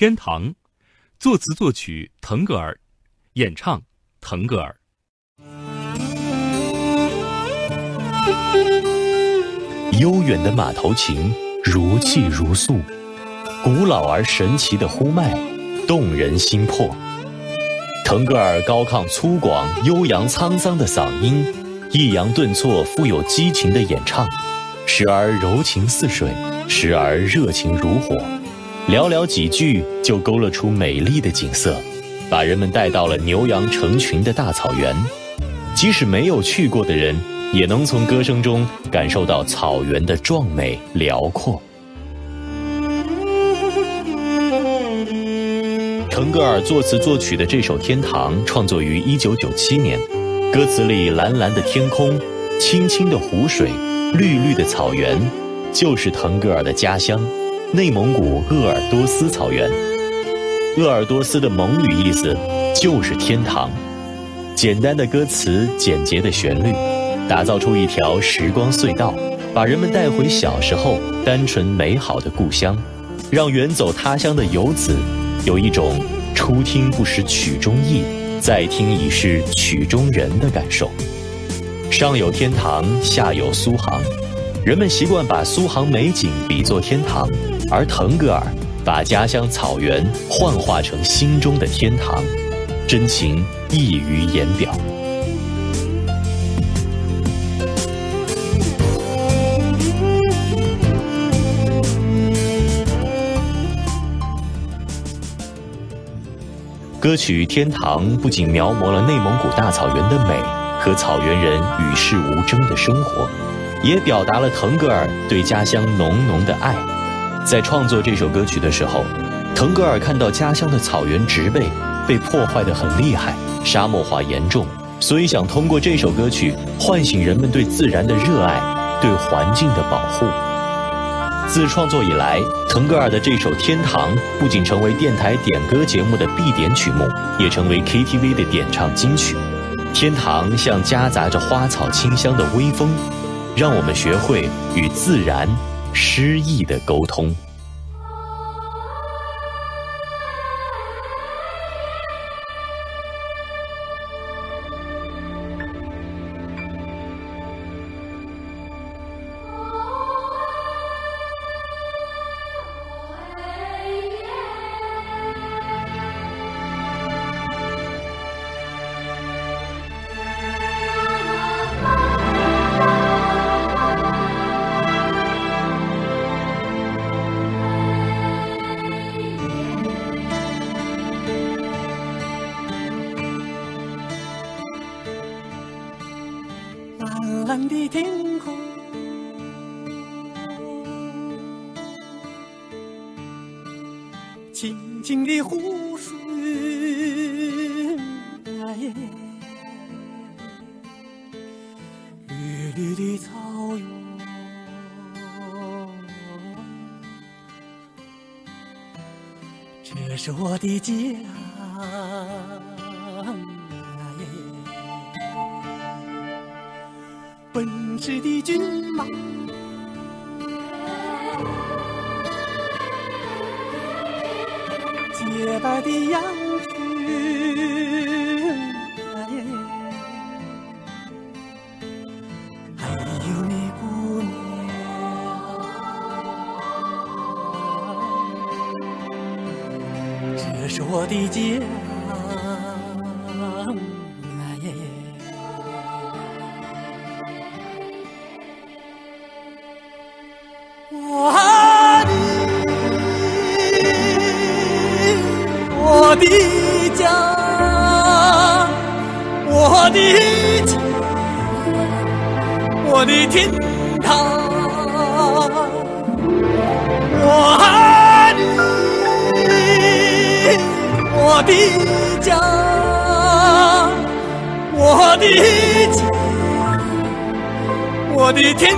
天堂，作词作曲腾格尔，演唱腾格尔。悠远的马头琴，如泣如诉，古老而神奇的呼麦，动人心魄。腾格尔高亢粗犷、悠扬沧桑的嗓音，抑扬顿挫、富有激情的演唱，时而柔情似水，时而热情如火，寥寥几句就勾勒出美丽的景色，把人们带到了牛羊成群的大草原。即使没有去过的人，也能从歌声中感受到草原的壮美辽阔。腾格尔作词作曲的这首《天堂》创作于1997年，歌词里蓝蓝的天空、清清的湖水、绿绿的草原，就是腾格尔的家乡——内蒙古鄂尔多斯草原。鄂尔多斯的蒙语意思就是天堂。简单的歌词，简洁的旋律，打造出一条时光隧道，把人们带回小时候单纯美好的故乡，让远走他乡的游子有一种初听不识曲中意，再听已是曲中人的感受。上有天堂，下有苏杭，人们习惯把苏杭美景比作天堂，而腾格尔把家乡草原幻化成心中的天堂。真情溢于言表。歌曲《天堂》不仅描摹了内蒙古大草原的美和草原人与世无争的生活，也表达了腾格尔对家乡浓浓的爱。在创作这首歌曲的时候，腾格尔看到家乡的草原植被。被破坏得很厉害，沙漠化严重，所以想通过这首歌曲唤醒人们对自然的热爱，对环境的保护。自创作以来，腾格尔的这首《天堂》不仅成为电台点歌节目的必点曲目，也成为 KTV 的点唱金曲。天堂像夹杂着花草清香的微风，让我们学会与自然诗意的沟通。蓝的天空，清清的湖水，绿绿的草原，这是我的家。驰的骏马，洁白的羊群，还有你姑娘，这是我的家。的家，我的家，我的天堂，我爱你，我的家，我的家，我的天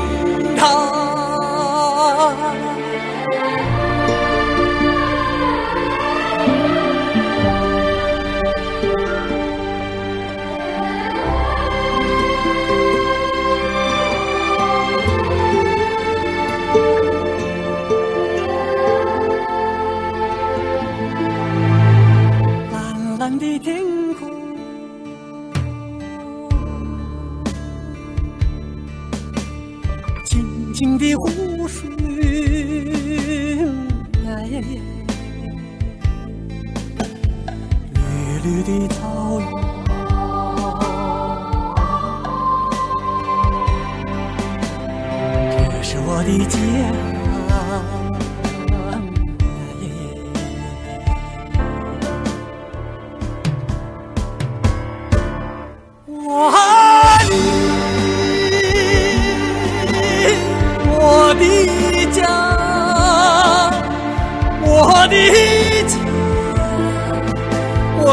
绿绿的草原这是我的家。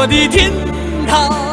我的天堂。